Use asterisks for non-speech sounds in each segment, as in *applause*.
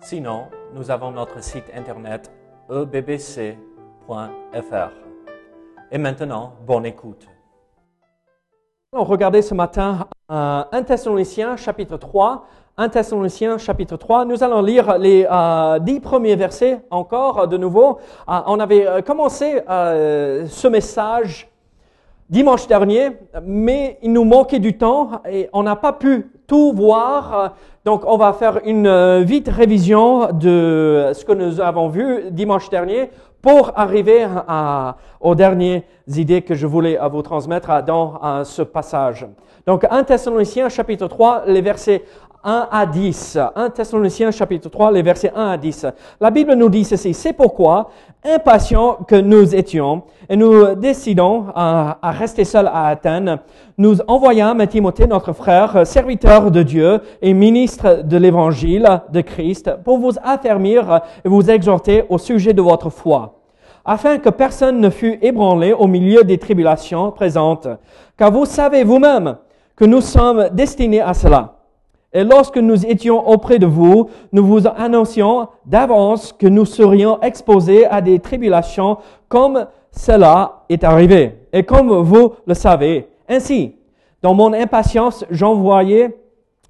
Sinon, nous avons notre site internet ebbc.fr. Et maintenant, bonne écoute. On regardait ce matin euh, 1 Thessaloniciens chapitre 3. 1 Thessaloniciens chapitre 3. Nous allons lire les euh, dix premiers versets encore de nouveau. Euh, on avait euh, commencé ce message dimanche dernier, mais il nous manquait du temps et on n'a pas pu tout voir. Donc, on va faire une euh, vite révision de ce que nous avons vu dimanche dernier pour arriver à- aux dernières idées que je voulais euh, vous transmettre euh, dans ce passage. Donc, 1 Thessaloniciens chapitre 3, les versets 1 à 10. 1 Thessaloniciens chapitre 3, les versets 1 à 10. La Bible nous dit ceci. C'est pourquoi, impatients que nous étions, et nous décidons à, à rester seuls à Athènes, nous envoyâmes Timothée, notre frère, serviteur de Dieu et ministre de l'évangile de Christ, pour vous affermir et vous exhorter au sujet de votre foi afin que personne ne fût ébranlé au milieu des tribulations présentes. Car vous savez vous-même que nous sommes destinés à cela. Et lorsque nous étions auprès de vous, nous vous annoncions d'avance que nous serions exposés à des tribulations comme cela est arrivé. Et comme vous le savez, ainsi, dans mon impatience, j'envoyais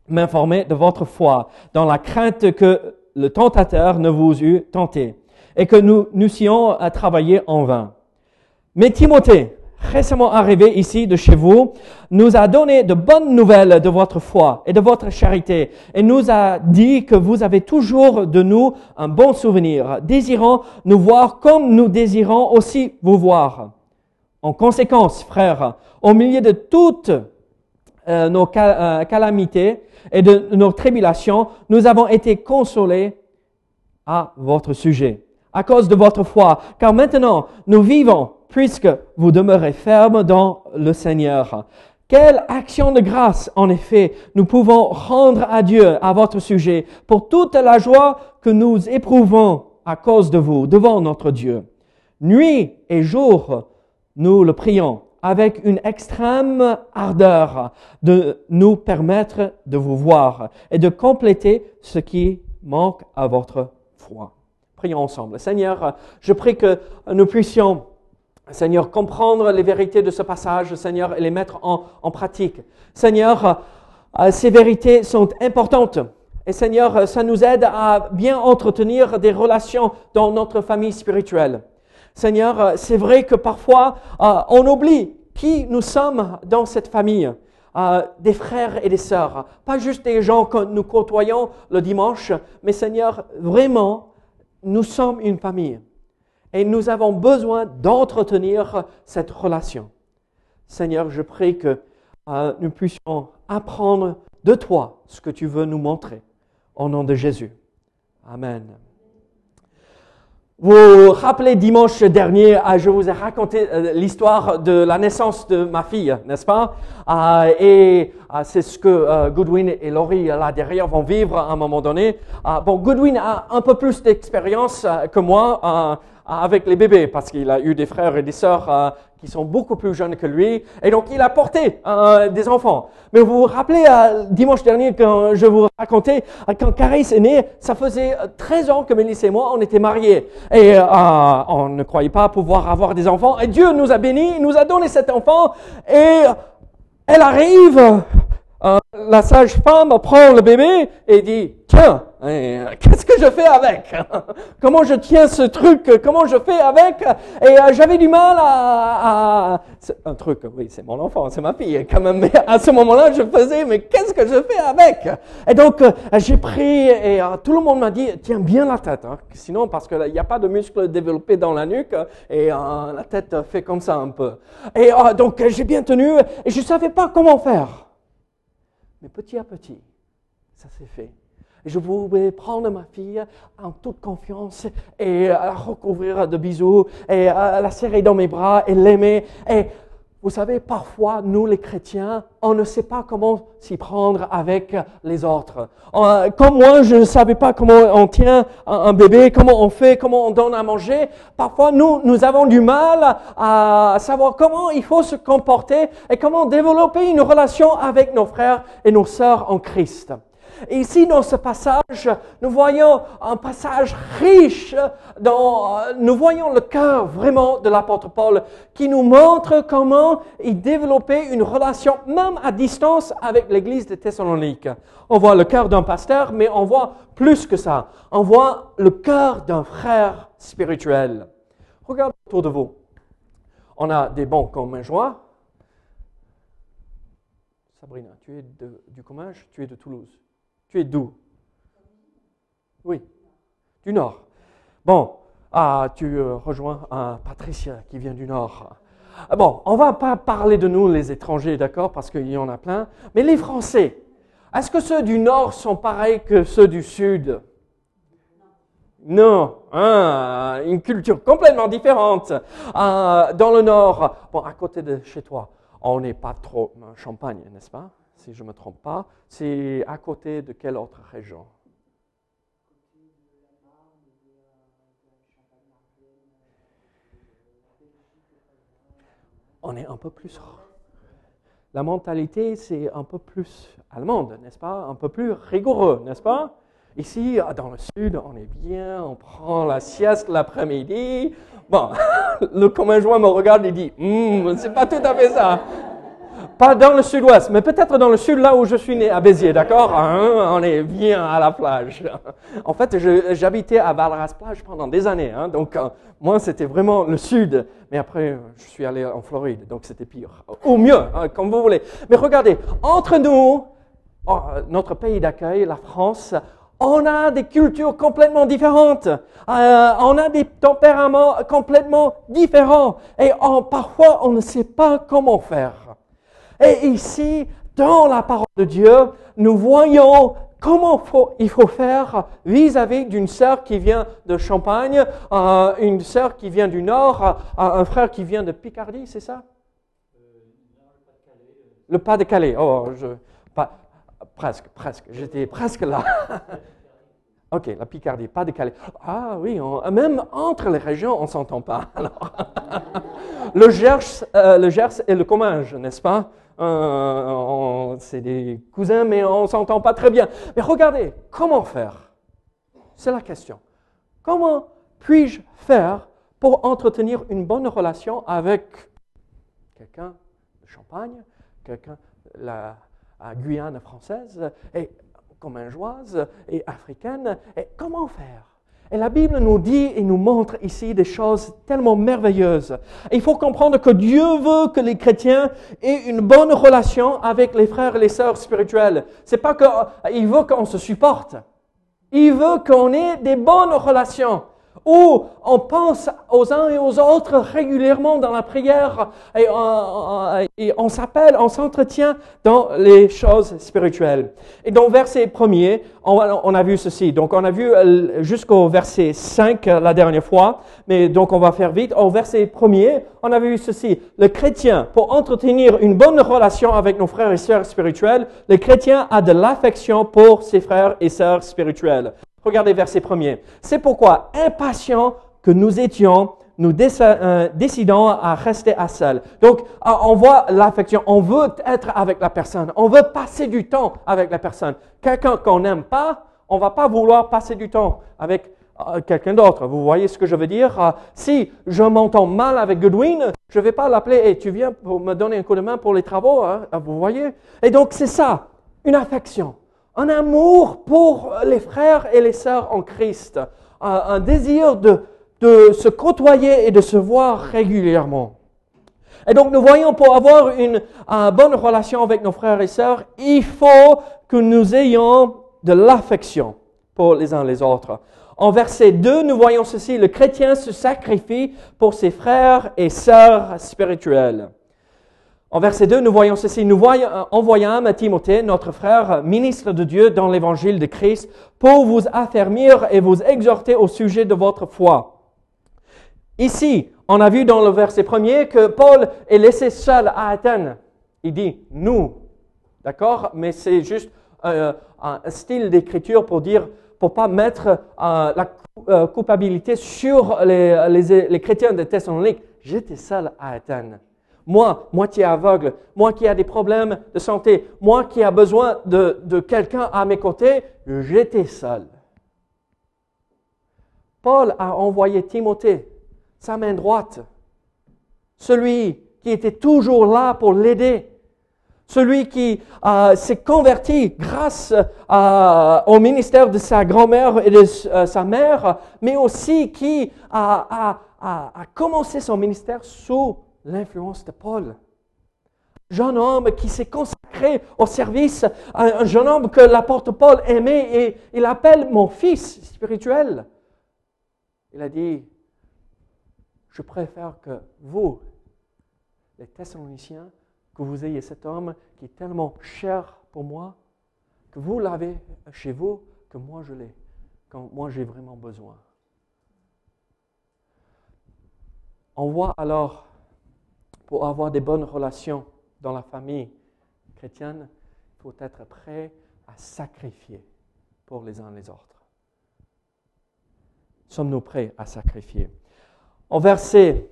m'informer de votre foi, dans la crainte que le tentateur ne vous eût tenté, et que nous n'eussions à travailler en vain. Mais Timothée, récemment arrivé ici de chez vous, nous a donné de bonnes nouvelles de votre foi et de votre charité, et nous a dit que vous avez toujours de nous un bon souvenir, désirant nous voir comme nous désirons aussi vous voir. En conséquence, frères, au milieu de toutes euh, nos euh, calamités et de nos tribulations, nous avons été consolés à votre sujet, à cause de votre foi. Car maintenant, nous vivons, puisque vous demeurez fermes dans le Seigneur. Quelle action de grâce, en effet, nous pouvons rendre à Dieu à votre sujet pour toute la joie que nous éprouvons à cause de vous devant notre Dieu. Nuit et jour, nous le prions avec une extrême ardeur de nous permettre de vous voir et de compléter ce qui manque à votre foi. Prions ensemble. Seigneur, je prie que nous puissions, Seigneur, comprendre les vérités de ce passage, Seigneur, et les mettre en, pratique. Seigneur, euh, ces vérités sont importantes. Et Seigneur, ça nous aide à bien entretenir des relations dans notre famille spirituelle. Seigneur, euh, c'est vrai que parfois euh, on oublie qui nous sommes dans cette famille. Euh, des frères et des sœurs, pas juste des gens que nous côtoyons le dimanche, mais Seigneur, vraiment, nous sommes une famille et nous avons besoin d'entretenir cette relation. Seigneur, je prie que euh, nous puissions apprendre de toi ce que tu veux nous montrer. Au nom de Jésus. Amen. Vous vous rappelez dimanche dernier, euh, je vous ai raconté euh, l'histoire de la naissance de ma fille, n'est-ce pas? Et c'est ce que Goodwin et Laurie là derrière vont vivre à un moment donné. Bon, Goodwin a un peu plus d'expérience que moi avec les bébés parce qu'il a eu des frères et des sœurs euh, qui sont beaucoup plus jeunes que lui et donc il a porté euh, des enfants. Mais vous vous rappelez euh, dimanche dernier quand je vous racontais euh, quand Caris est né, ça faisait euh, 13 ans que Mélisse et moi on était mariés et on ne croyait pas pouvoir avoir des enfants et Dieu nous a bénis, nous a donné cet enfant et elle arrive, euh, la sage-femme prend le bébé et dit, tiens, euh, qu'est-ce que je fais avec? *laughs* Comment je tiens ce truc? Comment je fais avec? Et euh, j'avais du mal à... à- un truc, oui, c'est mon enfant, c'est ma fille quand même. Mais à ce moment-là, je faisais, mais qu'est-ce que je fais avec? Et donc, euh, j'ai pris et tout le monde m'a dit, tiens bien la tête. hein. Sinon, parce qu'il n'y a pas de muscles développés dans la nuque et la tête fait comme ça un peu. Et donc, j'ai bien tenu et je ne savais pas comment faire. Mais petit à petit, ça s'est fait. je voulais prendre ma fille en toute confiance et la recouvrir de bisous et la serrer dans mes bras et l'aimer. Et vous savez, parfois, nous les chrétiens, on ne sait pas comment s'y prendre avec les autres. Euh, comme moi, je ne savais pas comment on tient un bébé, comment on fait, comment on donne à manger. Parfois, nous, nous avons du mal à savoir comment il faut se comporter et comment développer une relation avec nos frères et nos sœurs en Christ. Et ici, dans ce passage, nous voyons un passage riche, dans, nous voyons le cœur vraiment de l'apôtre Paul qui nous montre comment il développait une relation, même à distance, avec l'église de Thessalonique. On voit le cœur d'un pasteur, mais on voit plus que ça. On voit le cœur d'un frère spirituel. Regardez autour de vous. On a des bons joie. Sabrina, tu es du Comminges, tu es de Toulouse. Tu es d'où? Oui, du Nord. Bon, ah, tu euh, rejoins un Patricia qui vient du Nord. Ah, bon, on va pas parler de nous, les étrangers, d'accord, parce qu'il y en a plein, mais les Français, est-ce que ceux du Nord sont pareils que ceux du Sud? Non, hein, une culture complètement différente. Ah, dans le Nord, bon, à côté de chez toi, on n'est pas trop champagne, n'est-ce pas? Si je ne me trompe pas. C'est à côté de quelle autre région? On est un peu plus... La mentalité, c'est un peu plus allemande, n'est-ce pas? Un peu plus rigoureux, n'est-ce pas? Ici, dans le sud, on est bien, on prend la sieste l'après-midi. Bon, *laughs* le commun me regarde et dit, hum, c'est pas tout à fait ça. Pas dans le sud-ouest, mais peut-être dans le sud, là où je suis né, à Béziers, d'accord? Hein, On est bien à la plage. En fait, j'habitais à Valras-Plage pendant des années, hein, donc euh, moi, c'était vraiment le sud. Mais après, je suis allé en Floride, donc c'était pire. Ou mieux, hein, comme vous voulez. Mais regardez, entre nous, oh, notre pays d'accueil, la France, on a des cultures complètement différentes. Euh, on a des tempéraments complètement différents. Et parfois, on ne sait pas comment faire. Et ici, dans la parole de Dieu, nous voyons comment il faut faire vis-à-vis d'une sœur qui vient de Champagne, euh, une sœur qui vient du Nord, euh, un frère qui vient de Picardie, c'est ça? Le pas de Calais. Oh, je, pas, presque, presque. J'étais presque là. *laughs* ok, la Picardie, pas de Calais. Ah oui, même entre les régions, on ne s'entend pas. *laughs* Le, Gers, euh, le Gers et le Comminges, n'est-ce pas? Euh, c'est des cousins, mais on ne s'entend pas très bien. Mais regardez, comment faire? C'est la question. Comment puis-je faire pour entretenir une bonne relation avec quelqu'un de Champagne, quelqu'un de la Guyane française, et commingeoise et africaine? Et Comment faire? Et la Bible nous dit et nous montre ici des choses tellement merveilleuses. il faut comprendre que Dieu veut que les chrétiens aient une bonne relation avec les frères et les sœurs spirituels. C'est pas qu'il veut qu'on se supporte. Il veut qu'on ait des bonnes relations où on pense aux uns et aux autres régulièrement dans la prière et on, s'appelle, on s'entretient dans les choses spirituelles. Et dans verset premier, on, a vu ceci. Donc on a vu euh, jusqu'au verset 5 euh, la dernière fois, mais donc on va faire vite. Au verset premier, on a vu ceci. Le chrétien, pour entretenir une bonne relation avec nos frères et sœurs spirituels, le chrétien a de l'affection pour ses frères et sœurs spirituels. Regardez verset premier. C'est pourquoi, impatients que nous étions, nous euh, décidons à rester à seul. Donc, euh, on voit l'affection. On veut être avec la personne. On veut passer du temps avec la personne. Quelqu'un qu'on n'aime pas, on va pas vouloir passer du temps avec euh, quelqu'un d'autre. Vous voyez ce que je veux dire? Si je m'entends mal avec Goodwin, je ne vais pas l'appeler et tu viens pour me donner un coup de main pour les travaux. Hein? Vous voyez? Et donc, c'est ça, une affection un amour pour les frères et les sœurs en Christ, un, désir de, de se côtoyer et de se voir régulièrement. Et donc nous voyons pour avoir une, bonne relation avec nos frères et sœurs, il faut que nous ayons de l'affection pour les uns les autres. En verset 2, nous voyons ceci, le chrétien se sacrifie pour ses frères et sœurs spirituels. En verset 2, nous voyons ceci. Nous voyons, euh, envoyâmes Timothée, notre frère, ministre de Dieu dans l'évangile de Christ, pour vous affermir et vous exhorter au sujet de votre foi. Ici, on a vu dans le verset premier que Paul est laissé seul à Athènes. Il dit nous, d'accord? Mais c'est juste euh, un style d'écriture pour dire, pour pas mettre euh, la euh, culpabilité sur les, les, les chrétiens de Thessalonique. J'étais seul à Athènes. Moi, moitié aveugle, moi qui a des problèmes de santé, moi qui a besoin de, quelqu'un à mes côtés, j'étais seul. Paul a envoyé Timothée, sa main droite, celui qui était toujours là pour l'aider, celui qui euh, s'est converti grâce euh, au ministère de sa grand-mère et de euh, sa mère, mais aussi qui a commencé son ministère sous l'influence de Paul. Jeune homme qui s'est consacré au service, un jeune homme que l'apôtre Paul aimait et il appelle mon fils spirituel. Il a dit, je préfère que vous, les Thessaloniciens, que vous ayez cet homme qui est tellement cher pour moi, que vous l'avez chez vous, que moi je l'ai, quand moi j'ai vraiment besoin. On voit alors pour avoir des bonnes relations dans la famille chrétienne, il faut être prêt à sacrifier pour les uns les autres. Sommes-nous prêts à sacrifier? En verset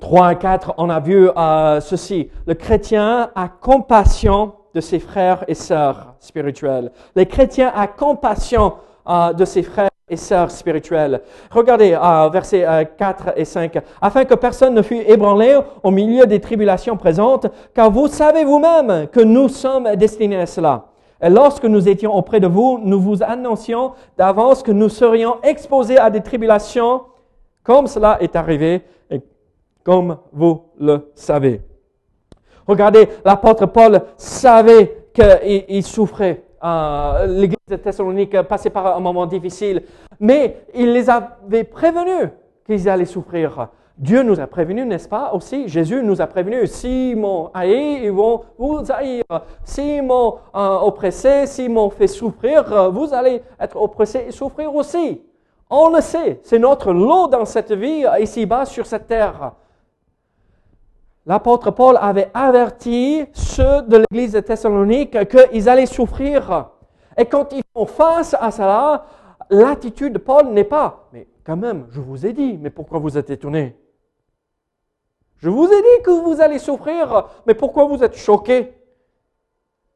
3 et 4, on a vu euh, ceci. Le chrétien a compassion de ses frères et sœurs spirituels. Le chrétien a compassion euh, de ses frères et sœurs spirituelles. Regardez euh, versets 4 euh, et 5. Afin que personne ne fût ébranlé au milieu des tribulations présentes, car vous savez vous-même que nous sommes destinés à cela. Et lorsque nous étions auprès de vous, nous vous annoncions d'avance que nous serions exposés à des tribulations, comme cela est arrivé et comme vous le savez. Regardez, l'apôtre Paul savait qu'il souffrait euh, l'église de Thessalonique passait par un moment difficile, mais il les avait prévenus qu'ils allaient souffrir. Dieu nous a prévenus, n'est-ce pas? Aussi Jésus nous a prévenus, si m'ont haï, ils vont vous haïr. Si m'ont euh, oppressé, si m'ont fait souffrir, vous allez être oppressé et souffrir aussi. On le sait, c'est notre lot dans cette vie, ici-bas, sur cette terre l'apôtre Paul avait averti ceux de l'église de Thessalonique qu'ils allaient souffrir. Et quand ils font face à cela, l'attitude de Paul n'est pas, mais quand même, je vous ai dit, mais pourquoi vous êtes étonnés? Je vous ai dit que vous allez souffrir, mais pourquoi vous êtes choqués?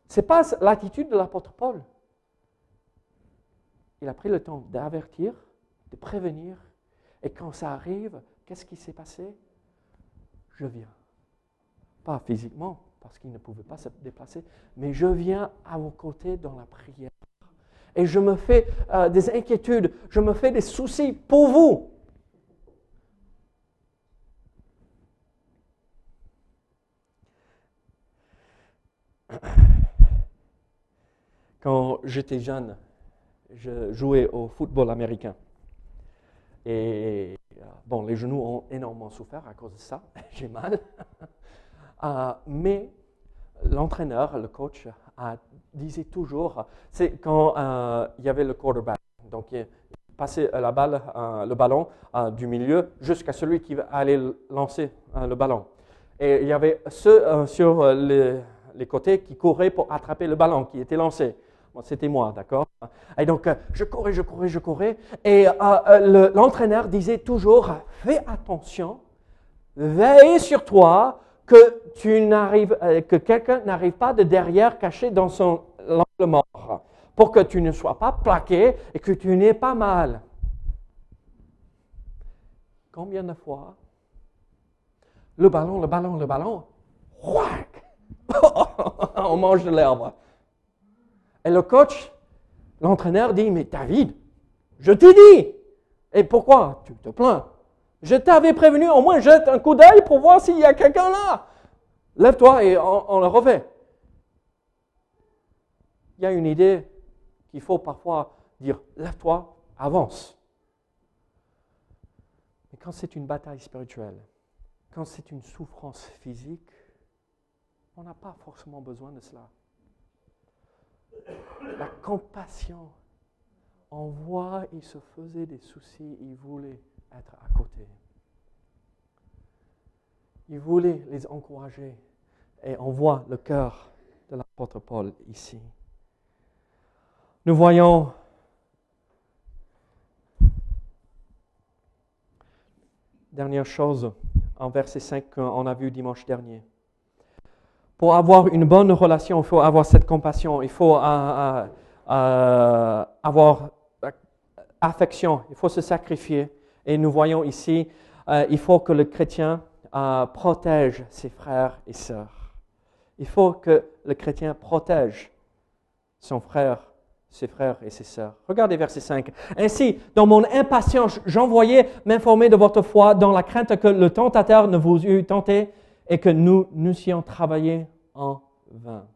Ce n'est pas l'attitude de l'apôtre Paul. Il a pris le temps d'avertir, de prévenir, et quand ça arrive, qu'est-ce qui s'est passé? Je viens. Pas physiquement, parce qu'il ne pouvait pas se déplacer, mais je viens à vos côtés dans la prière. Et je me fais euh, des inquiétudes, je me fais des soucis pour vous. Quand j'étais jeune, je jouais au football américain. Et euh, bon, les genoux ont énormément souffert à cause de ça. *laughs* J'ai mal. Euh, mais l'entraîneur, le coach, disait toujours, c'est quand euh, il y avait le quarterback, donc il passait la balle, euh, le ballon du milieu jusqu'à celui qui allait lancer le ballon. Et il y avait ceux sur les, les, côtés qui couraient pour attraper le ballon qui était lancé. C'était moi, d'accord? Et donc, je courais, je courais, je courais. Et l'entraîneur disait toujours, fais attention, veille sur toi, que, tu n'arrives, euh, que quelqu'un n'arrive pas de derrière caché dans son angle mort, pour que tu ne sois pas plaqué et que tu n'aies pas mal. Combien de fois le ballon, le ballon, le ballon, *laughs* on mange de l'herbe. Et le coach, l'entraîneur dit, mais David, je t'ai dit. Et pourquoi? Tu te plains je t'avais prévenu, au moins jette un coup d'œil pour voir s'il y a quelqu'un là. Lève-toi et on, le refait. Il y a une idée qu'il faut parfois dire, lève-toi, avance. Mais quand c'est une bataille spirituelle, quand c'est une souffrance physique, On n'a pas forcément besoin de cela. La compassion. On voit, il se faisait des soucis, il voulait être à côté. Il voulait les encourager. Et on voit le cœur de l'apôtre Paul ici. Nous voyons dernière chose en verset 5 qu'on a vu dimanche dernier. Pour avoir une bonne relation, il faut avoir cette compassion, il faut euh, euh, euh, avoir affection, il faut se sacrifier. Et nous voyons ici, il faut que le chrétien protège ses frères et sœurs. Il faut que le chrétien protège son frère ses frères et ses sœurs. Regardez verset 5. Ainsi, dans mon impatience, j'envoyais m'informer de votre foi dans la crainte que le tentateur ne vous eût tenté et que nous n'eussions travaillé en vain.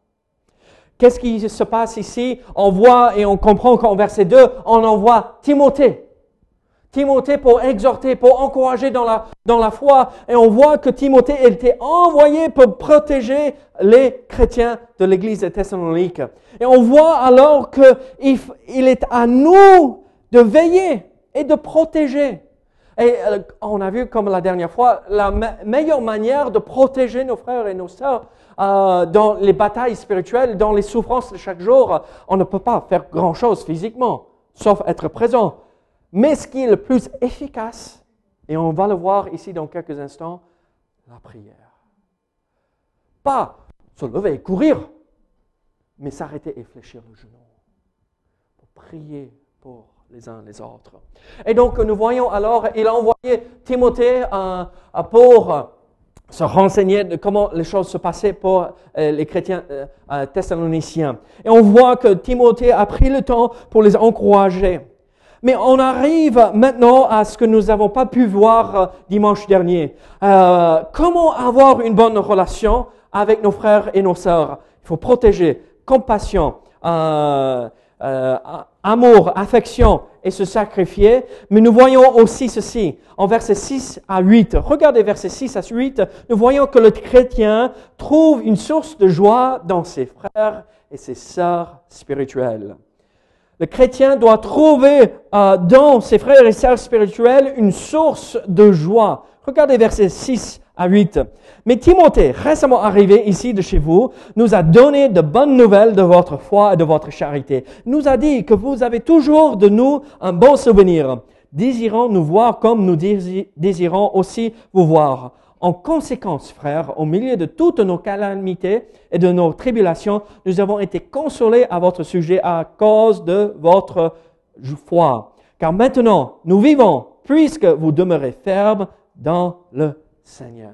Qu'est-ce qui se passe ici? On voit et on comprend qu'en verset 2, on envoie Timothée. Timothée pour exhorter, pour encourager dans la, dans la foi. Et on voit que Timothée était envoyé pour protéger les chrétiens de l'église de Thessalonique. Et on voit alors qu'il il est à nous de veiller et de protéger. Et euh, on a vu, comme la dernière fois, la meilleure manière de protéger nos frères et nos sœurs euh, dans les batailles spirituelles, dans les souffrances de chaque jour, on ne peut pas faire grand-chose physiquement, sauf être présent. Mais ce qui est le plus efficace, et on va le voir ici dans quelques instants, la prière. Pas se lever et courir, mais s'arrêter et fléchir le genou. Pour prier pour les uns les autres. Et donc nous voyons alors, il a envoyé Timothée euh, pour se renseigner de comment les choses se passaient pour euh, les chrétiens euh, thessaloniciens. Et on voit que Timothée a pris le temps pour les encourager. Mais on arrive maintenant à ce que nous n'avons pas pu voir euh, dimanche dernier. Euh, comment avoir une bonne relation avec nos frères et nos sœurs? Il faut protéger, compassion, euh, amour, affection et se sacrifier. Mais nous voyons aussi ceci en versets 6 à 8. Regardez versets 6 à 8. Nous voyons que le chrétien trouve une source de joie dans ses frères et ses sœurs spirituelles. Le chrétien doit trouver euh, dans ses frères et sœurs spirituels une source de joie. Regardez versets 6 à 8. Mais Timothée, récemment arrivé ici de chez vous, nous a donné de bonnes nouvelles de votre foi et de votre charité. Nous a dit que vous avez toujours de nous un bon souvenir. Désirons nous voir comme nous désirons aussi vous voir. En conséquence, frères, au milieu de toutes nos calamités et de nos tribulations, nous avons été consolés à votre sujet à cause de votre foi. Car maintenant, nous vivons puisque vous demeurez fermes dans le Seigneur.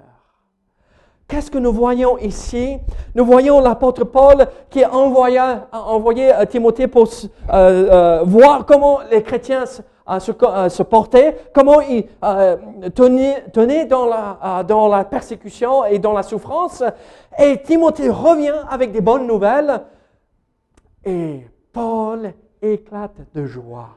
Qu'est-ce que nous voyons ici? Nous voyons l'apôtre Paul qui a envoyé, envoyé Timothée pour euh, euh, voir comment les chrétiens se, se porter, comment il euh, tenait, dans, la, dans la persécution et dans la souffrance. Et Timothée revient avec des bonnes nouvelles et Paul éclate de joie.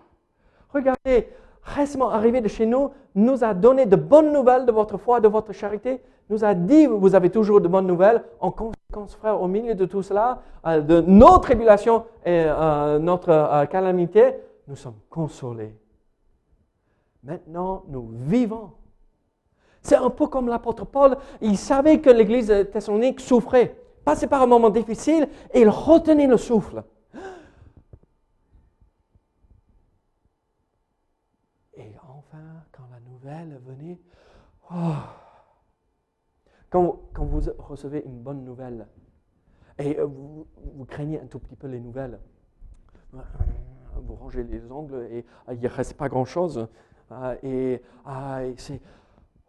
Regardez, récemment arrivé de chez nous, nous a donné de bonnes nouvelles de votre foi, de votre charité, nous a dit, vous avez toujours de bonnes nouvelles. En conséquence, frère, au milieu de tout cela, euh, de nos tribulations et euh, notre calamité, nous sommes consolés. Maintenant, nous vivons. C'est un peu comme l'apôtre Paul. Il savait que l'église thessalonique souffrait, passait par un moment difficile et il retenait le souffle. Et enfin, quand la nouvelle venait, oh, quand, quand, vous recevez une bonne nouvelle et vous, vous craignez un tout petit peu les nouvelles, vous rangez les ongles et il ne reste pas grand-chose. Ah, et, ah.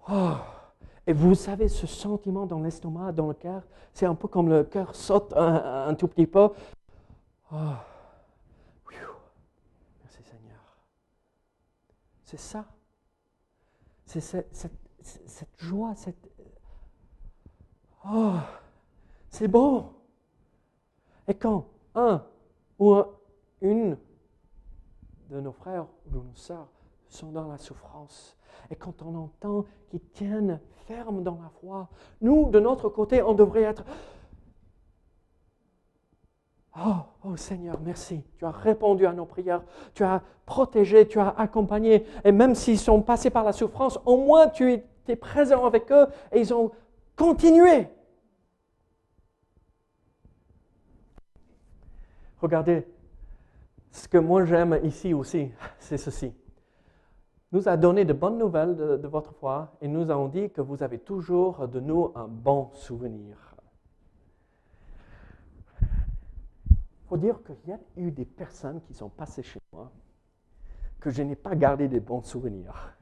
Oh. Et vous savez, ce sentiment dans l'estomac, dans le cœur, c'est un peu comme le cœur saute un, tout petit peu. Oh. Merci Seigneur. C'est ça. C'est cette, cette, joie, cette. Oh, c'est bon. Et quand un ou une de nos frères ou de nos sœurs sont dans la souffrance. Et quand on entend qu'ils tiennent ferme dans la foi, nous, de notre côté, on devrait être Oh, oh Seigneur, merci. Tu as répondu à nos prières. Tu as protégé, tu as accompagné. Et même s'ils sont passés par la souffrance, au moins tu étais présent avec eux et ils ont continué. Regardez, ce que moi j'aime ici aussi, c'est ceci. Nous a donné de bonnes nouvelles de, votre foi et nous avons dit que vous avez toujours de nous un bon souvenir. Il faut dire qu'il y a eu des personnes qui sont passées chez moi que je n'ai pas gardé des bons souvenirs.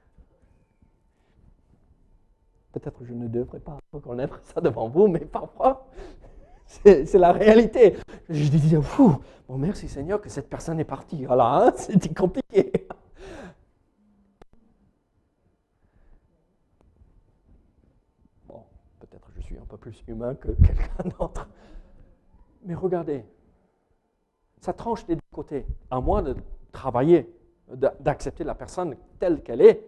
Peut-être que je ne devrais pas reconnaître ça devant vous, mais parfois, c'est la réalité. Je disais, fou, bon merci Seigneur que cette personne est partie. Voilà, hein, *laughs* c'était compliqué. Bon, plus humain que *laughs* quelqu'un d'autre. Mais regardez, ça tranche des deux côtés. À moi de travailler, d'accepter la personne telle qu'elle est,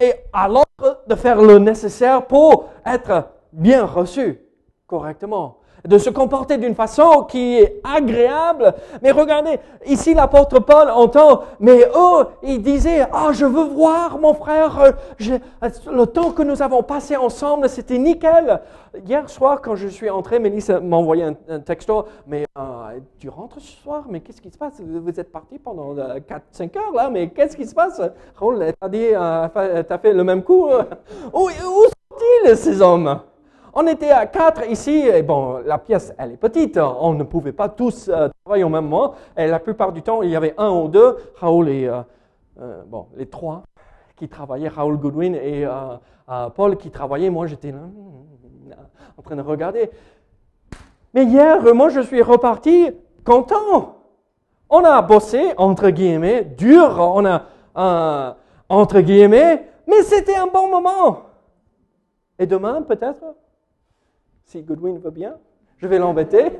et à l'autre de faire le nécessaire pour être bien reçu correctement de se comporter d'une façon qui est agréable. Mais regardez, ici l'apôtre Paul entend, mais eux, ils disaient, ah, je veux voir mon frère, le temps que nous avons passé ensemble, c'était nickel. Hier soir, quand je suis entré, Mélisse m'a envoyé un, texto, mais euh, tu rentres ce soir, mais qu'est-ce qui se passe? Vous êtes parti pendant 4-5 euh, heures là, mais qu'est-ce qui se passe? Raoul, t'as dit, euh, t'as fait le même coup *laughs* où sont-ils ces hommes? On était à quatre ici, et bon, la pièce, elle est petite, on ne pouvait pas tous euh, travailler au même moment, et la plupart du temps, il y avait un ou deux, Raoul et, euh, euh, bon, les trois qui travaillaient, Raoul Goodwin et Paul qui travaillaient, moi j'étais là, en train de regarder. Mais hier, moi je suis reparti content. On a bossé, entre guillemets, dur, on a, entre guillemets, mais c'était un bon moment. Et demain, peut-être, si Goodwin veut bien, je vais l'embêter.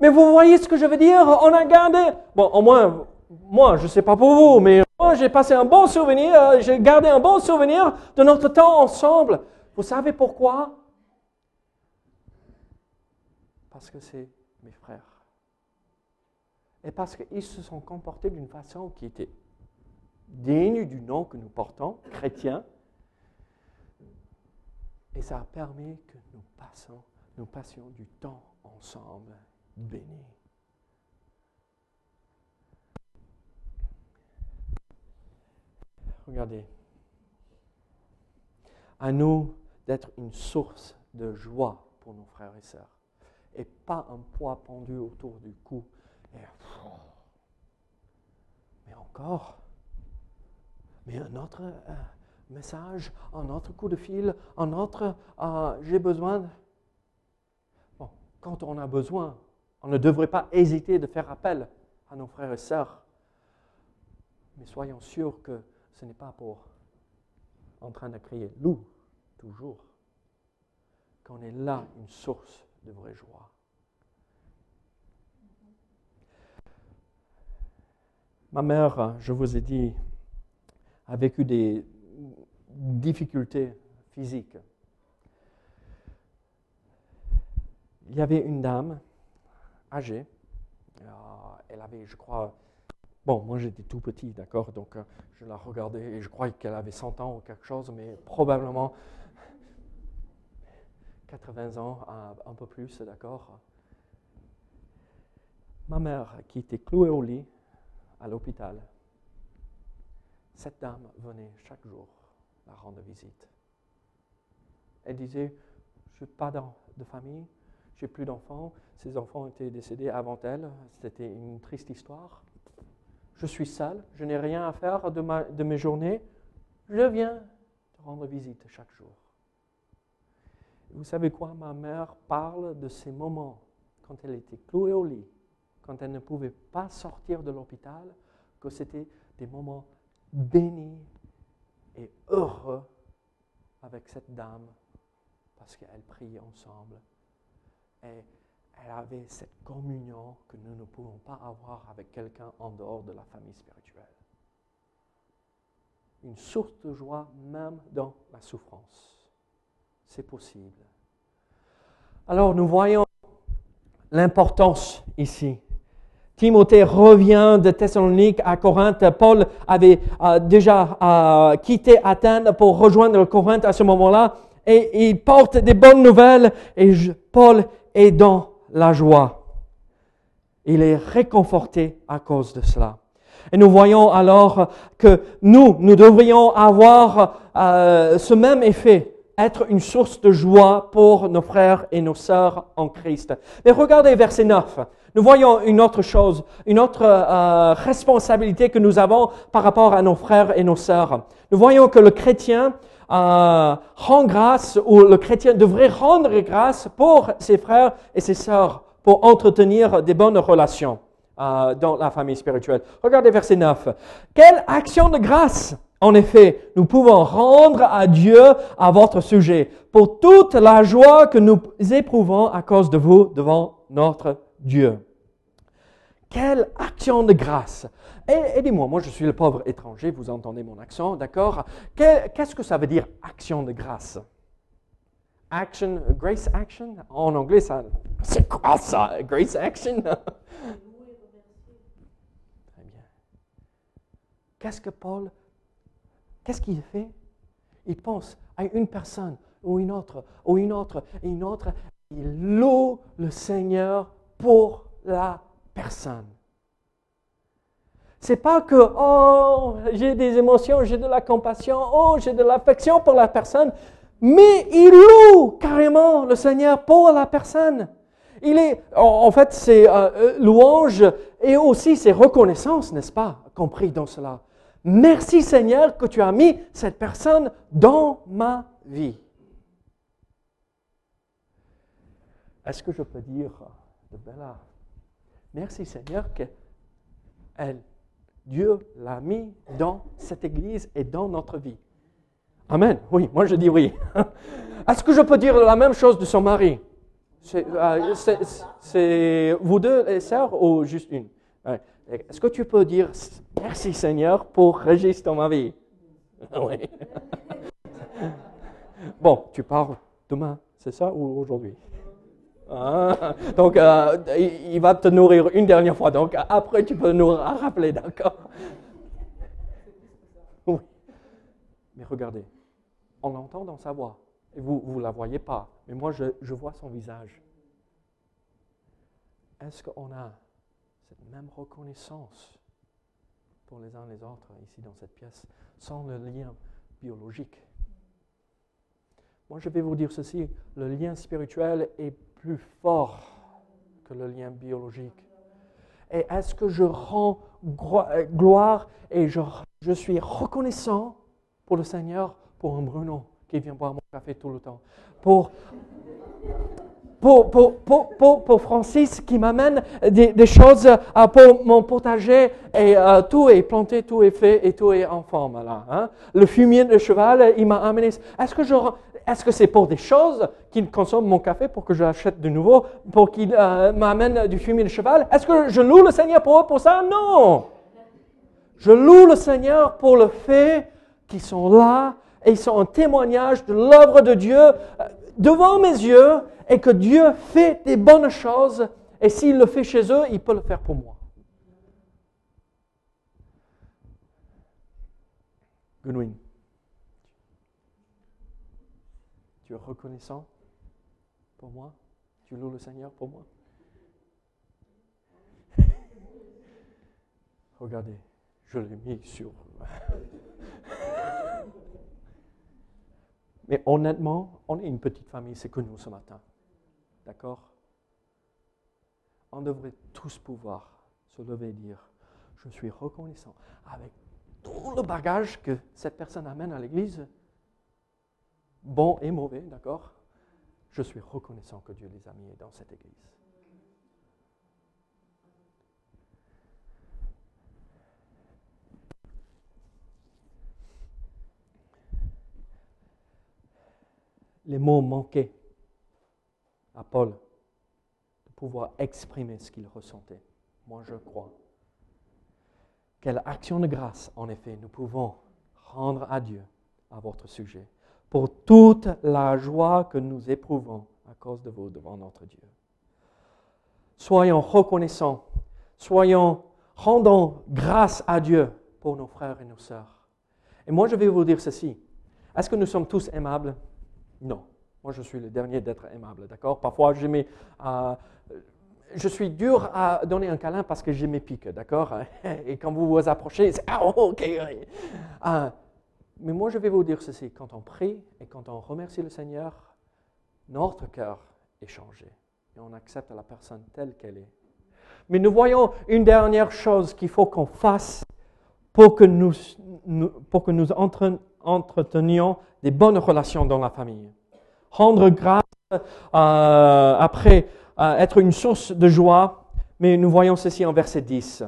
Mais vous voyez ce que je veux dire On a gardé. Bon, au moins, moi, je ne sais pas pour vous, mais moi, j'ai passé un bon souvenir, j'ai gardé un bon souvenir de notre temps ensemble. Vous savez pourquoi? Parce que c'est mes frères. Et parce qu'ils se sont comportés d'une façon qui était digne du nom que nous portons, chrétien, et ça a permis que nous, nous passions du temps ensemble béni. Regardez, à nous d'être une source de joie pour nos frères et sœurs, et pas un poids pendu autour du cou. mais encore, mais un autre, euh, message, un autre coup de fil, un autre euh, j'ai besoin. Bon, quand on a besoin, on ne devrait pas hésiter de faire appel à nos frères et sœurs. Mais soyons sûrs que ce n'est pas pour en train de crier loup toujours, qu'on est là une source de vraie joie. Ma mère, je vous ai dit, a vécu des, difficultés physiques. Il y avait une dame âgée, euh, elle avait, je crois, bon, moi j'étais tout petit, d'accord, donc euh, je la regardais et je croyais qu'elle avait 100 ans ou quelque chose, mais probablement 80 ans, un peu plus, d'accord. Ma mère, qui était clouée au lit à l'hôpital, cette dame venait chaque jour la rendre visite. Elle disait, je n'ai pas de famille, j'ai plus d'enfants, ses enfants étaient décédés avant elle, c'était une triste histoire. Je suis seule, je n'ai rien à faire de, de mes journées, je viens te rendre visite chaque jour. Vous savez quoi, ma mère parle de ces moments quand elle était clouée au lit, quand elle ne pouvait pas sortir de l'hôpital, que c'était des moments bénis et heureux avec cette dame parce qu'elle priait ensemble. Et elle avait cette communion que nous ne pouvons pas avoir avec quelqu'un en dehors de la famille spirituelle. Une source de joie même dans la souffrance. C'est possible. Alors nous voyons l'importance ici. Timothée revient de Thessalonique à Corinthe. Paul avait euh, déjà euh, quitté Athènes pour rejoindre Corinthe à ce moment-là. Et il porte des bonnes nouvelles et Paul est dans la joie. Il est réconforté à cause de cela. Et nous voyons alors que nous, nous devrions avoir euh, ce même effet, être une source de joie pour nos frères et nos sœurs en Christ. Mais regardez verset 9. Nous voyons une autre chose, une autre euh, responsabilité que nous avons par rapport à nos frères et nos sœurs. Nous voyons que le chrétien euh, rend grâce, ou le chrétien devrait rendre grâce pour ses frères et ses sœurs, pour entretenir des bonnes relations. Euh, dans la famille spirituelle. Regardez verset 9. Quelle action de grâce, en effet, nous pouvons rendre à Dieu à votre sujet pour toute la joie que nous éprouvons à cause de vous devant notre Dieu. Quelle action de grâce. Et, dis-moi, moi je suis le pauvre étranger, vous entendez mon accent, d'accord? Qu'est-ce que ça veut dire action de grâce? Action, grace action? En anglais, c'est quoi ça Grace action? *laughs* Qu'est-ce que Paul, qu'est-ce qu'il fait? Il pense à une personne ou une autre, ou une autre, et une autre. Il loue le Seigneur pour la personne. C'est pas que, oh, j'ai des émotions, j'ai de la compassion, oh, j'ai de l'affection pour la personne, mais il loue carrément le Seigneur pour la personne. Il est, en fait, c'est euh, euh, louange et aussi c'est reconnaissance, n'est-ce pas, compris dans cela. Merci Seigneur que tu as mis cette personne dans ma vie. Est-ce que je peux dire de Bella, merci Seigneur que Dieu l'a mis dans cette église et dans notre vie. Amen. Oui, moi je dis oui. *laughs* Est-ce que je peux dire la même chose de son mari? C'est euh, vous deux les sœurs ou juste une? Est-ce que tu peux dire merci Seigneur pour Régis dans ma vie? Oui. *laughs* bon, tu pars demain, c'est ça ou aujourd'hui? Ah, Donc, euh, il va te nourrir une dernière fois. Donc, après, tu peux nous rappeler, d'accord? Oui. Mais regardez, on l'entend dans sa voix. Et vous ne la voyez pas. Mais moi, je, je vois son visage. Est-ce qu'on a cette même reconnaissance pour les uns les autres ici dans cette pièce, sans le lien biologique. Moi, je vais vous dire ceci, le lien spirituel est plus fort que le lien biologique. Et est-ce que je rends gloire et je, je suis reconnaissant pour le Seigneur, pour un Bruno qui vient boire mon café tout le temps, pour pour, Francis qui m'amène des, choses euh, pour mon potager et euh, tout est planté, tout est fait et tout est en forme là. Hein. Le fumier de cheval, il m'a amené. Est-ce que je, est-ce que c'est pour des choses qu'il consomme mon café pour que je l'achète de nouveau, pour qu'il euh, m'amène du fumier de cheval? Est-ce que je loue le Seigneur pour, pour ça? Non. Je loue le Seigneur pour le fait qu'ils sont là et ils sont un témoignage de l'œuvre de Dieu devant mes yeux et que Dieu fait des bonnes choses, et s'il le fait chez eux, il peut le faire pour moi. Gunwin, tu es reconnaissant pour moi? Tu loues le Seigneur pour moi? *laughs* Regardez, je l'ai mis sur... Mais honnêtement, on est une petite famille, c'est que nous ce matin. D'accord? On devrait tous pouvoir se lever et dire, je suis reconnaissant avec tout le bagage que cette personne amène à l'Église, bon et mauvais, d'accord? Je suis reconnaissant que Dieu les a mis dans cette Église. Les mots manquaient à Paul de pouvoir exprimer ce qu'il ressentait. Moi, je crois. Quelle action de grâce, en effet, nous pouvons rendre à Dieu à votre sujet pour toute la joie que nous éprouvons à cause de vous devant notre Dieu. soyons reconnaissants, soyons, rendons grâce à Dieu pour nos frères et nos sœurs. Et moi, je vais vous dire ceci. Est-ce que nous sommes tous aimables? Non. Moi, je suis le dernier d'être aimable, d'accord? Parfois, je, euh, je suis dur à donner un câlin parce que j'ai mes piques, d'accord? *laughs* Et quand vous vous approchez, c'est Ah, ok. Euh, mais moi, je vais vous dire ceci. Quand on prie et quand on remercie le Seigneur, notre cœur est changé et on accepte la personne telle qu'elle est. Mais nous voyons une dernière chose qu'il faut qu'on fasse pour que nous, pour que nous entretenions des bonnes relations dans la famille. Rendre grâce euh, après euh, être une source de joie, mais nous voyons ceci en verset 10.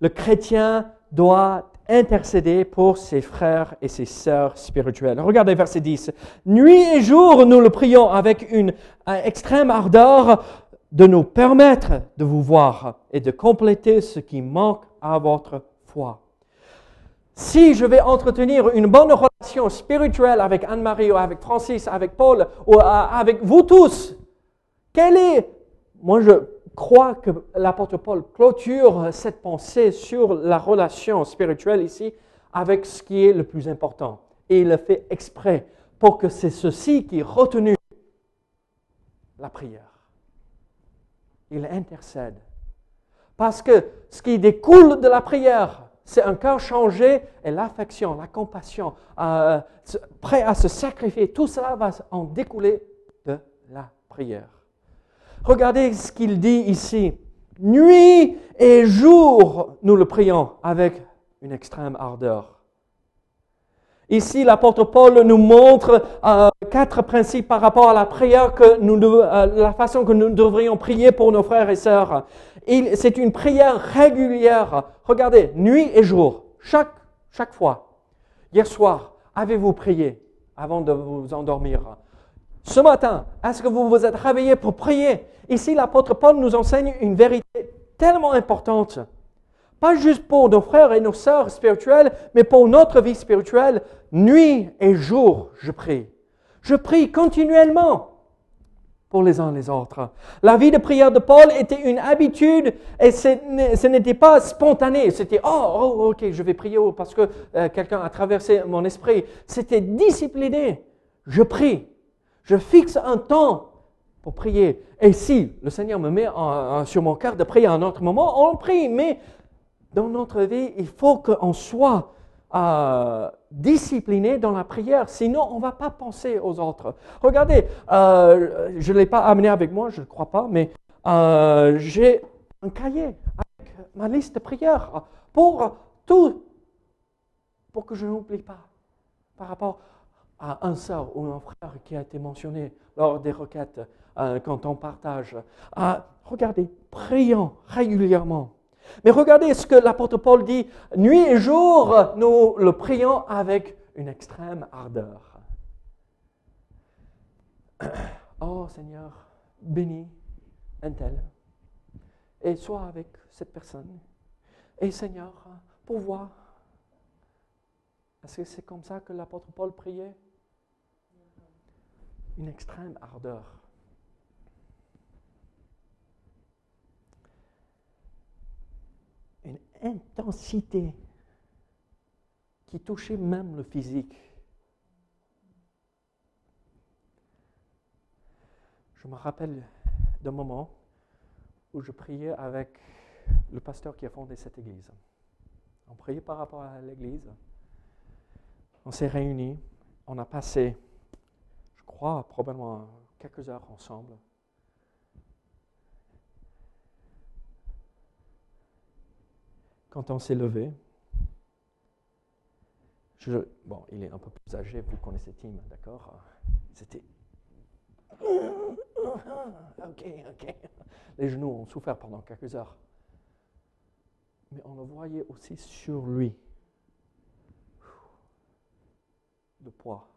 Le chrétien doit intercéder pour ses frères et ses sœurs spirituelles. Regardez verset 10. Nuit et jour, nous le prions avec une extrême ardeur de nous permettre de vous voir et de compléter ce qui manque à votre foi. Si je vais entretenir une bonne relation spirituelle avec Anne-Marie ou avec Francis, avec Paul ou euh, avec vous tous, quelle est, moi je crois que l'apôtre Paul clôture cette pensée sur la relation spirituelle ici avec ce qui est le plus important. Et il le fait exprès pour que c'est ceci qui est retenu, la prière. Il intercède. Parce que ce qui découle de la prière, c'est un cœur changé et l'affection, la compassion, euh, prêt à se sacrifier. Tout cela va en découler de la prière. Regardez ce qu'il dit ici. Nuit et jour, nous le prions avec une extrême ardeur. Ici, l'apôtre Paul nous montre euh, quatre principes par rapport à la prière, euh, la façon que nous devrions prier pour nos frères et sœurs. C'est une prière régulière. Regardez, nuit et jour, chaque, chaque fois. Hier soir, avez-vous prié avant de vous endormir? Ce matin, est-ce que vous vous êtes réveillé pour prier? Ici, l'apôtre Paul nous enseigne une vérité tellement importante. Pas juste pour nos frères et nos sœurs spirituels, mais pour notre vie spirituelle. Nuit et jour, je prie. Je prie continuellement pour les uns les autres. La vie de prière de Paul était une habitude et ce n'était pas spontané. C'était oh, oh, ok, je vais prier parce que euh, quelqu'un a traversé mon esprit. C'était discipliné. Je prie. Je fixe un temps pour prier. Et si le Seigneur me met sur mon cœur de prier à un autre moment, on prie. Mais dans notre vie, il faut qu'on soit euh, discipliné dans la prière, sinon on ne va pas penser aux autres. Regardez, euh, je ne l'ai pas amené avec moi, je ne crois pas, mais euh, j'ai un cahier avec ma liste de prières pour tout, pour que je n'oublie pas par rapport à un sœur ou un frère qui a été mentionné lors des requêtes euh, quand on partage. Regardez, prions régulièrement. Mais regardez ce que l'apôtre Paul dit, nuit et jour, nous le prions avec une extrême ardeur. *clears throat* Oh Seigneur, bénis un tel, et sois avec cette personne. Et Seigneur, pourvois. Est-ce que c'est comme ça que l'apôtre Paul priait? Une extrême ardeur. Une intensité qui touchait même le physique. Je me rappelle d'un moment où je priais avec le pasteur qui a fondé cette église. On priait par rapport à l'église. On s'est réunis, on a passé crois, probablement quelques heures ensemble. Quand on s'est levé, bon, il est un peu plus âgé, vous connaissez Tim, d'accord? C'était. Ok, ok. Les genoux ont souffert pendant quelques heures. Mais on le voyait aussi sur lui. Le poids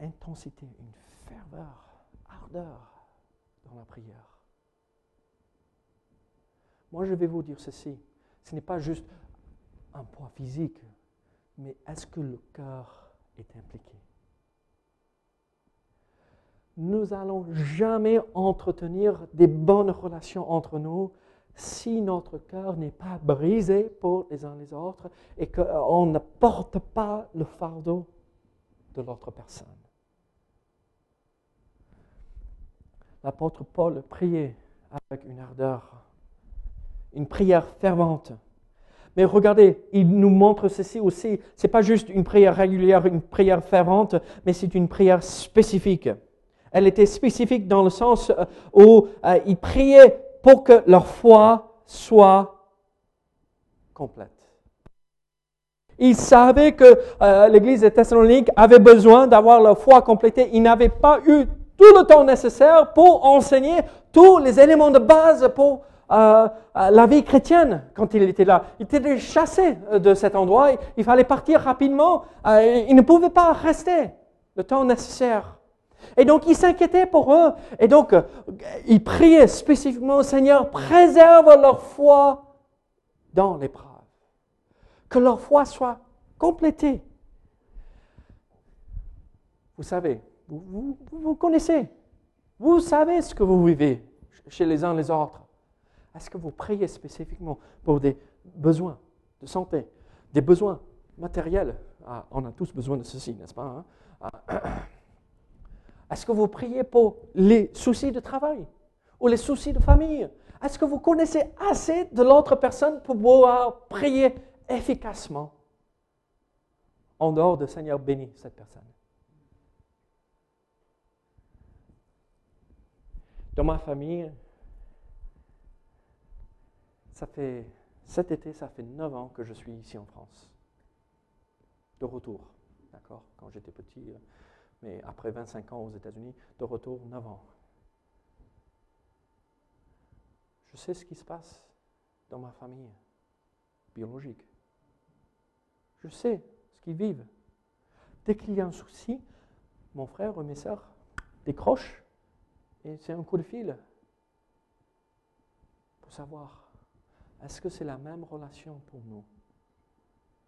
intensité, une ferveur, ardeur dans la prière. Moi, je vais vous dire ceci. Ce n'est pas juste un poids physique, mais est-ce que le cœur est impliqué? Nous allons jamais entretenir des bonnes relations entre nous si notre cœur n'est pas brisé pour les uns les autres et qu'on ne porte pas le fardeau de l'autre personne. L'apôtre Paul priait avec une ardeur, une prière fervente. Mais regardez, il nous montre ceci aussi. Ce n'est pas juste une prière régulière, une prière fervente, mais c'est une prière spécifique. Elle était spécifique dans le sens euh, où euh, il priait pour que leur foi soit complète. Il savait que euh, l'Église de Thessalonique avait besoin d'avoir leur foi complétée. Il n'avait pas eu tout le temps nécessaire pour enseigner tous les éléments de base pour euh, euh, la vie chrétienne quand il était là. Il était chassé de cet endroit. Il fallait partir rapidement. il ne pouvait pas rester le temps nécessaire. Et donc, il s'inquiétait pour eux. Et donc, il priait spécifiquement au Seigneur, préserve leur foi dans l'épreuve. Que leur foi soit complétée. Vous savez, vous, vous, connaissez. Vous savez ce que vous vivez chez les uns les autres. Est-ce que vous priez spécifiquement pour des besoins de santé, des besoins matériels? Ah, On a tous besoin de ceci, n'est-ce pas hein? ah, Est-ce que vous priez pour les soucis de travail ou les soucis de famille? Est-ce que vous connaissez assez de l'autre personne pour pouvoir prier efficacement en dehors de Seigneur béni cette personne? Dans ma famille, ça fait, cet été, ça fait 9 ans que je suis ici en France. De retour, d'accord Quand j'étais petit, euh, mais après 25 ans aux États-Unis, de retour 9 ans. Je sais ce qui se passe dans ma famille biologique. Je sais ce qu'ils vivent. Dès qu'il y a un souci, mon frère ou mes sœurs décrochent et c'est un coup de fil pour savoir, est-ce que c'est la même relation pour nous?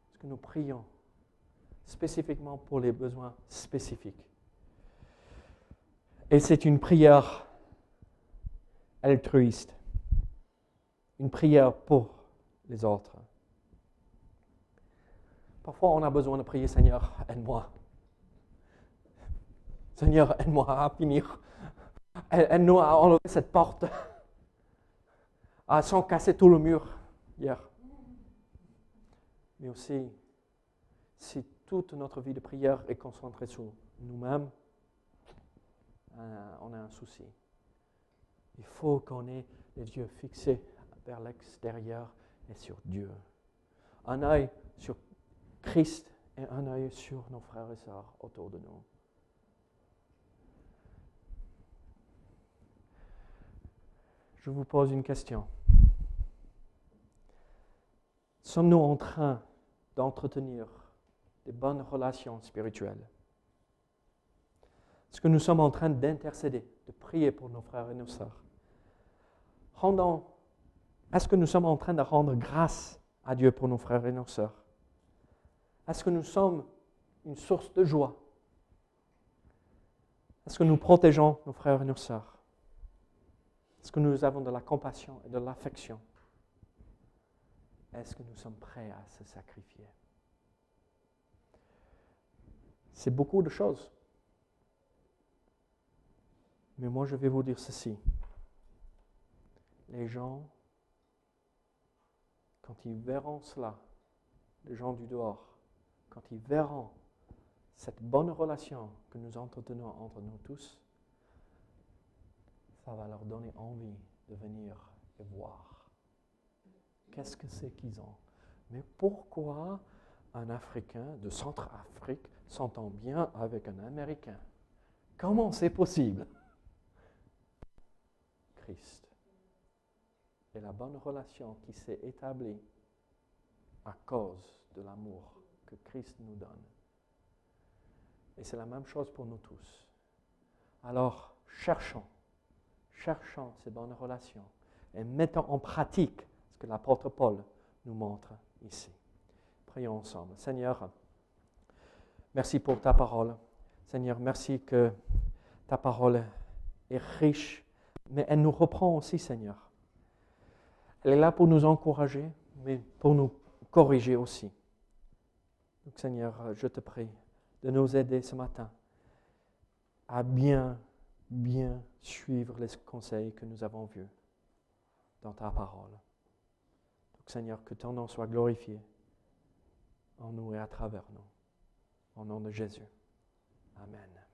Est-ce que nous prions spécifiquement pour les besoins spécifiques? Et c'est une prière altruiste, une prière pour les autres. Parfois, on a besoin de prier, Seigneur, aide-moi. Seigneur, aide-moi à finir elle, nous a enlevé cette porte *laughs* ah, sans casser tout le mur hier. Mais aussi, si toute notre vie de prière est concentrée sur nous-mêmes, euh, on a un souci. Il faut qu'on ait les yeux fixés vers l'extérieur et sur Dieu. Un œil sur Christ et un œil sur nos frères et sœurs autour de nous. Je vous pose une question. Sommes-nous en train d'entretenir des bonnes relations spirituelles? Est-ce que nous sommes en train d'intercéder, de prier pour nos frères et nos sœurs? Rendons, est-ce que nous sommes en train de rendre grâce à Dieu pour nos frères et nos sœurs? Est-ce que nous sommes une source de joie? Est-ce que nous protégeons nos frères et nos sœurs? Est-ce que nous avons de la compassion et de l'affection? Est-ce que nous sommes prêts à se sacrifier? C'est beaucoup de choses. Mais moi, je vais vous dire ceci. Les gens, quand ils verront cela, les gens du dehors, quand ils verront cette bonne relation que nous entretenons entre nous tous, va leur donner envie de venir et voir. Qu'est-ce que c'est qu'ils ont? Mais pourquoi un Africain de Centrafrique s'entend bien avec un Américain? Comment c'est possible? Christ. Et la bonne relation qui s'est établie à cause de l'amour que Christ nous donne. Et c'est la même chose pour nous tous. Alors, cherchons cherchons ces bonnes relations et mettons en pratique ce que l'apôtre Paul nous montre ici. Prions ensemble. Seigneur, merci pour ta parole. Seigneur, merci que Ta parole est riche, mais elle nous reprend aussi, Seigneur. Elle est là pour nous encourager, mais pour nous corriger aussi. Donc, Seigneur, je te prie de nous aider ce matin à bien, bien suivre les conseils que nous avons vus dans ta parole. Donc, Seigneur, que ton nom soit glorifié en nous et à travers nous. Au nom de Jésus. Amen.